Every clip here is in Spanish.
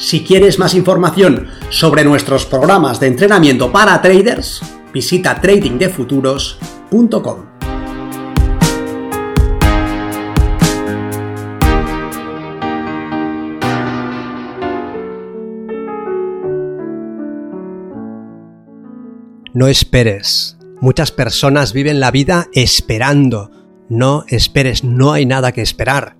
Si quieres más información sobre nuestros programas de entrenamiento para traders, visita tradingdefuturos.com. No esperes. Muchas personas viven la vida esperando. No esperes, no hay nada que esperar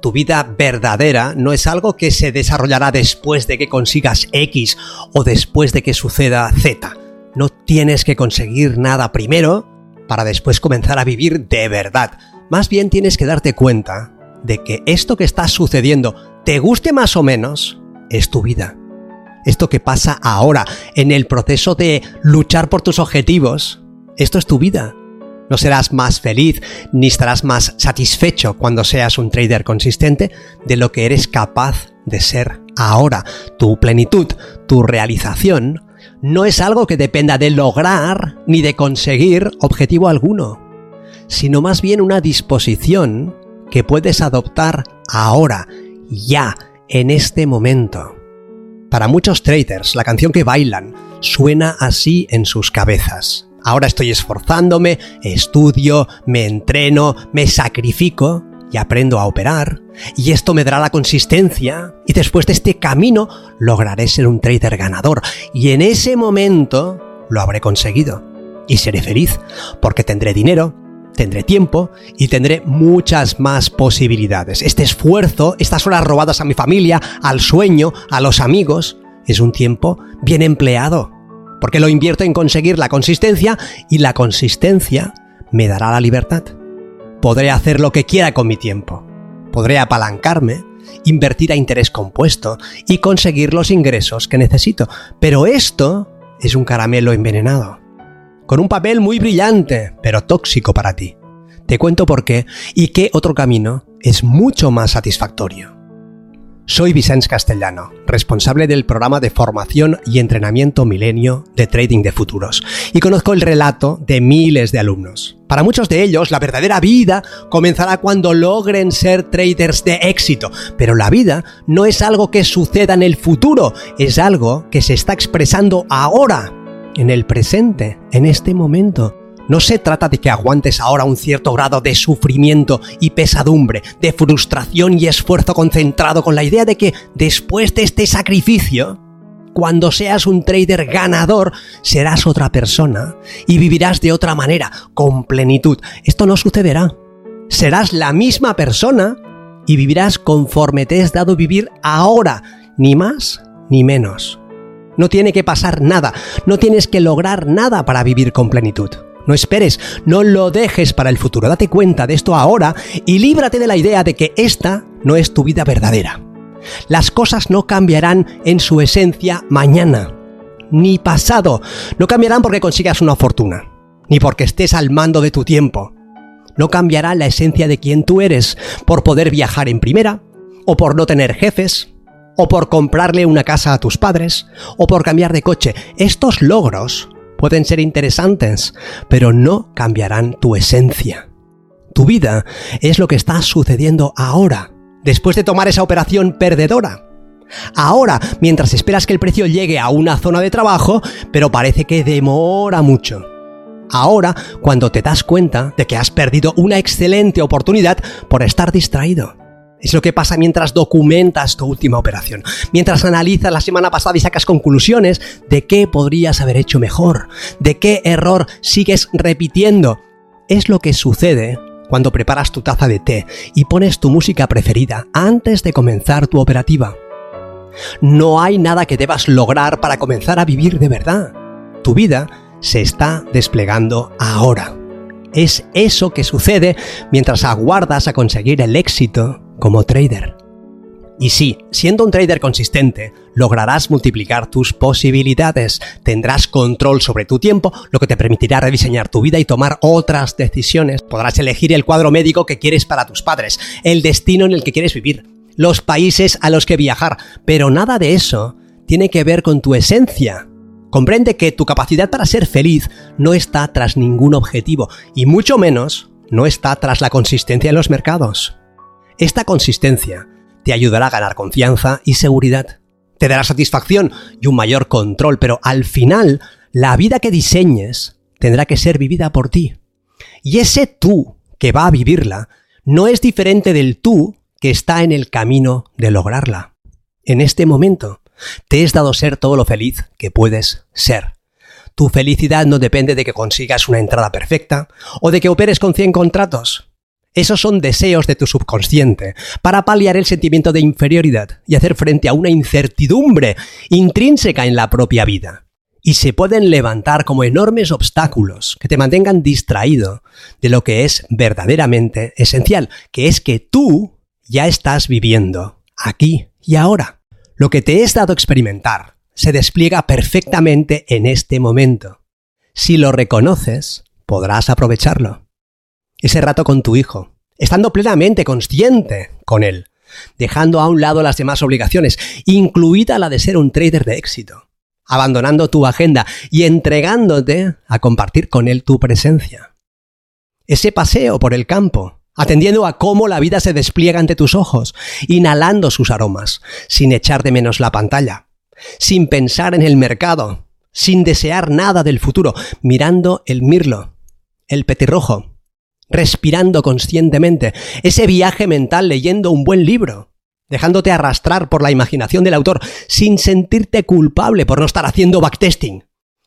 tu vida verdadera no es algo que se desarrollará después de que consigas X o después de que suceda Z. No tienes que conseguir nada primero para después comenzar a vivir de verdad. Más bien tienes que darte cuenta de que esto que está sucediendo, te guste más o menos, es tu vida. Esto que pasa ahora, en el proceso de luchar por tus objetivos, esto es tu vida. No serás más feliz ni estarás más satisfecho cuando seas un trader consistente de lo que eres capaz de ser ahora. Tu plenitud, tu realización, no es algo que dependa de lograr ni de conseguir objetivo alguno, sino más bien una disposición que puedes adoptar ahora, ya, en este momento. Para muchos traders, la canción que bailan suena así en sus cabezas. Ahora estoy esforzándome, estudio, me entreno, me sacrifico y aprendo a operar. Y esto me dará la consistencia y después de este camino lograré ser un trader ganador. Y en ese momento lo habré conseguido. Y seré feliz porque tendré dinero, tendré tiempo y tendré muchas más posibilidades. Este esfuerzo, estas horas robadas a mi familia, al sueño, a los amigos, es un tiempo bien empleado porque lo invierto en conseguir la consistencia y la consistencia me dará la libertad. Podré hacer lo que quiera con mi tiempo. Podré apalancarme, invertir a interés compuesto y conseguir los ingresos que necesito. Pero esto es un caramelo envenenado, con un papel muy brillante, pero tóxico para ti. Te cuento por qué y qué otro camino es mucho más satisfactorio. Soy Vicente Castellano, responsable del programa de formación y entrenamiento milenio de Trading de Futuros, y conozco el relato de miles de alumnos. Para muchos de ellos, la verdadera vida comenzará cuando logren ser traders de éxito, pero la vida no es algo que suceda en el futuro, es algo que se está expresando ahora, en el presente, en este momento. No se trata de que aguantes ahora un cierto grado de sufrimiento y pesadumbre, de frustración y esfuerzo concentrado con la idea de que después de este sacrificio, cuando seas un trader ganador, serás otra persona y vivirás de otra manera, con plenitud. Esto no sucederá. Serás la misma persona y vivirás conforme te has dado vivir ahora, ni más ni menos. No tiene que pasar nada, no tienes que lograr nada para vivir con plenitud. No esperes, no lo dejes para el futuro. Date cuenta de esto ahora y líbrate de la idea de que esta no es tu vida verdadera. Las cosas no cambiarán en su esencia mañana, ni pasado. No cambiarán porque consigas una fortuna, ni porque estés al mando de tu tiempo. No cambiará la esencia de quien tú eres por poder viajar en primera, o por no tener jefes, o por comprarle una casa a tus padres, o por cambiar de coche. Estos logros pueden ser interesantes, pero no cambiarán tu esencia. Tu vida es lo que está sucediendo ahora, después de tomar esa operación perdedora. Ahora, mientras esperas que el precio llegue a una zona de trabajo, pero parece que demora mucho. Ahora, cuando te das cuenta de que has perdido una excelente oportunidad por estar distraído. Es lo que pasa mientras documentas tu última operación, mientras analizas la semana pasada y sacas conclusiones de qué podrías haber hecho mejor, de qué error sigues repitiendo. Es lo que sucede cuando preparas tu taza de té y pones tu música preferida antes de comenzar tu operativa. No hay nada que debas lograr para comenzar a vivir de verdad. Tu vida se está desplegando ahora. Es eso que sucede mientras aguardas a conseguir el éxito como trader. Y sí, siendo un trader consistente, lograrás multiplicar tus posibilidades, tendrás control sobre tu tiempo, lo que te permitirá rediseñar tu vida y tomar otras decisiones. Podrás elegir el cuadro médico que quieres para tus padres, el destino en el que quieres vivir, los países a los que viajar, pero nada de eso tiene que ver con tu esencia. Comprende que tu capacidad para ser feliz no está tras ningún objetivo, y mucho menos no está tras la consistencia en los mercados. Esta consistencia te ayudará a ganar confianza y seguridad. Te dará satisfacción y un mayor control, pero al final, la vida que diseñes tendrá que ser vivida por ti. Y ese tú que va a vivirla no es diferente del tú que está en el camino de lograrla. En este momento, te es dado ser todo lo feliz que puedes ser. Tu felicidad no depende de que consigas una entrada perfecta o de que operes con 100 contratos. Esos son deseos de tu subconsciente para paliar el sentimiento de inferioridad y hacer frente a una incertidumbre intrínseca en la propia vida. Y se pueden levantar como enormes obstáculos que te mantengan distraído de lo que es verdaderamente esencial, que es que tú ya estás viviendo aquí y ahora. Lo que te es dado experimentar se despliega perfectamente en este momento. Si lo reconoces, podrás aprovecharlo ese rato con tu hijo, estando plenamente consciente con él, dejando a un lado las demás obligaciones, incluida la de ser un trader de éxito, abandonando tu agenda y entregándote a compartir con él tu presencia. Ese paseo por el campo, atendiendo a cómo la vida se despliega ante tus ojos, inhalando sus aromas, sin echar de menos la pantalla, sin pensar en el mercado, sin desear nada del futuro, mirando el mirlo, el petirrojo, respirando conscientemente, ese viaje mental leyendo un buen libro, dejándote arrastrar por la imaginación del autor sin sentirte culpable por no estar haciendo backtesting,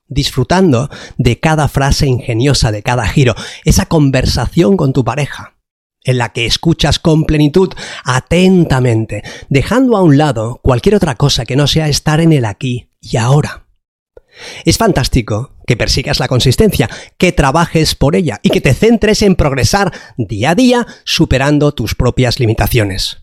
disfrutando de cada frase ingeniosa, de cada giro, esa conversación con tu pareja, en la que escuchas con plenitud, atentamente, dejando a un lado cualquier otra cosa que no sea estar en el aquí y ahora. Es fantástico que persigas la consistencia, que trabajes por ella y que te centres en progresar día a día superando tus propias limitaciones.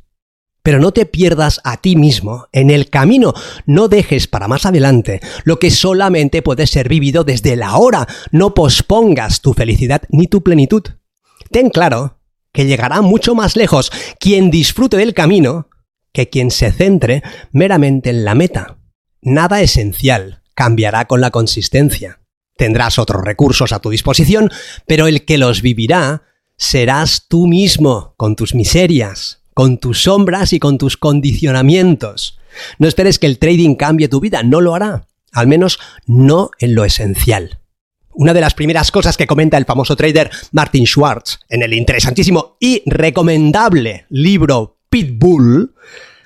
Pero no te pierdas a ti mismo en el camino, no dejes para más adelante lo que solamente puede ser vivido desde la hora, no pospongas tu felicidad ni tu plenitud. Ten claro que llegará mucho más lejos quien disfrute del camino que quien se centre meramente en la meta. Nada esencial cambiará con la consistencia. Tendrás otros recursos a tu disposición, pero el que los vivirá serás tú mismo, con tus miserias, con tus sombras y con tus condicionamientos. No esperes que el trading cambie tu vida, no lo hará, al menos no en lo esencial. Una de las primeras cosas que comenta el famoso trader Martin Schwartz en el interesantísimo y recomendable libro Pitbull,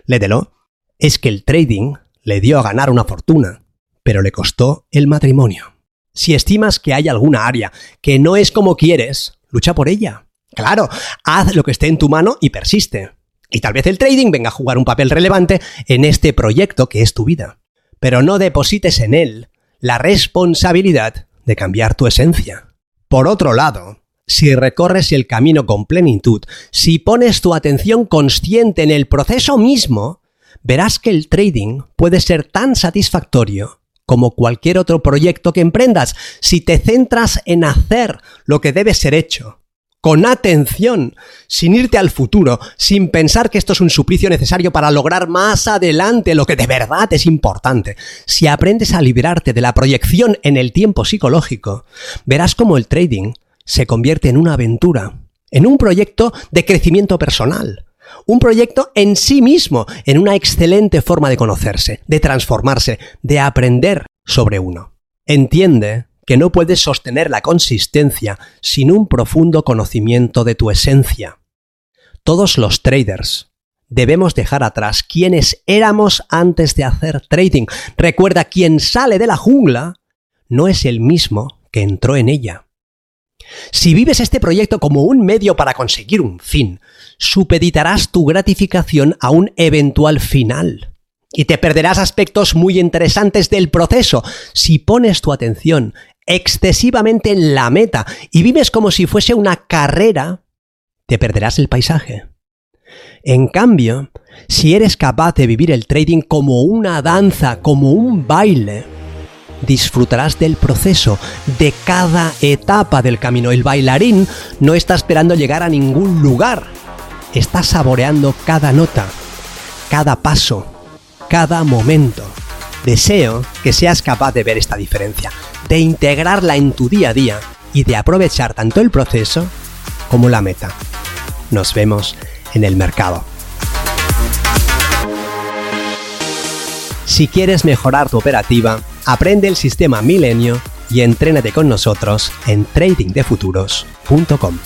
lédelo, es que el trading le dio a ganar una fortuna, pero le costó el matrimonio. Si estimas que hay alguna área que no es como quieres, lucha por ella. Claro, haz lo que esté en tu mano y persiste. Y tal vez el trading venga a jugar un papel relevante en este proyecto que es tu vida. Pero no deposites en él la responsabilidad de cambiar tu esencia. Por otro lado, si recorres el camino con plenitud, si pones tu atención consciente en el proceso mismo, verás que el trading puede ser tan satisfactorio como cualquier otro proyecto que emprendas, si te centras en hacer lo que debe ser hecho, con atención, sin irte al futuro, sin pensar que esto es un suplicio necesario para lograr más adelante lo que de verdad es importante. Si aprendes a liberarte de la proyección en el tiempo psicológico, verás cómo el trading se convierte en una aventura, en un proyecto de crecimiento personal, un proyecto en sí mismo, en una excelente forma de conocerse, de transformarse, de aprender sobre uno. Entiende que no puedes sostener la consistencia sin un profundo conocimiento de tu esencia. Todos los traders debemos dejar atrás quienes éramos antes de hacer trading. Recuerda, quien sale de la jungla no es el mismo que entró en ella. Si vives este proyecto como un medio para conseguir un fin, supeditarás tu gratificación a un eventual final. Y te perderás aspectos muy interesantes del proceso si pones tu atención excesivamente en la meta y vives como si fuese una carrera, te perderás el paisaje. En cambio, si eres capaz de vivir el trading como una danza, como un baile, disfrutarás del proceso, de cada etapa del camino. El bailarín no está esperando llegar a ningún lugar, está saboreando cada nota, cada paso, cada momento. Deseo que seas capaz de ver esta diferencia, de integrarla en tu día a día y de aprovechar tanto el proceso como la meta. Nos vemos en el mercado. Si quieres mejorar tu operativa, aprende el sistema Milenio y entrénate con nosotros en tradingdefuturos.com.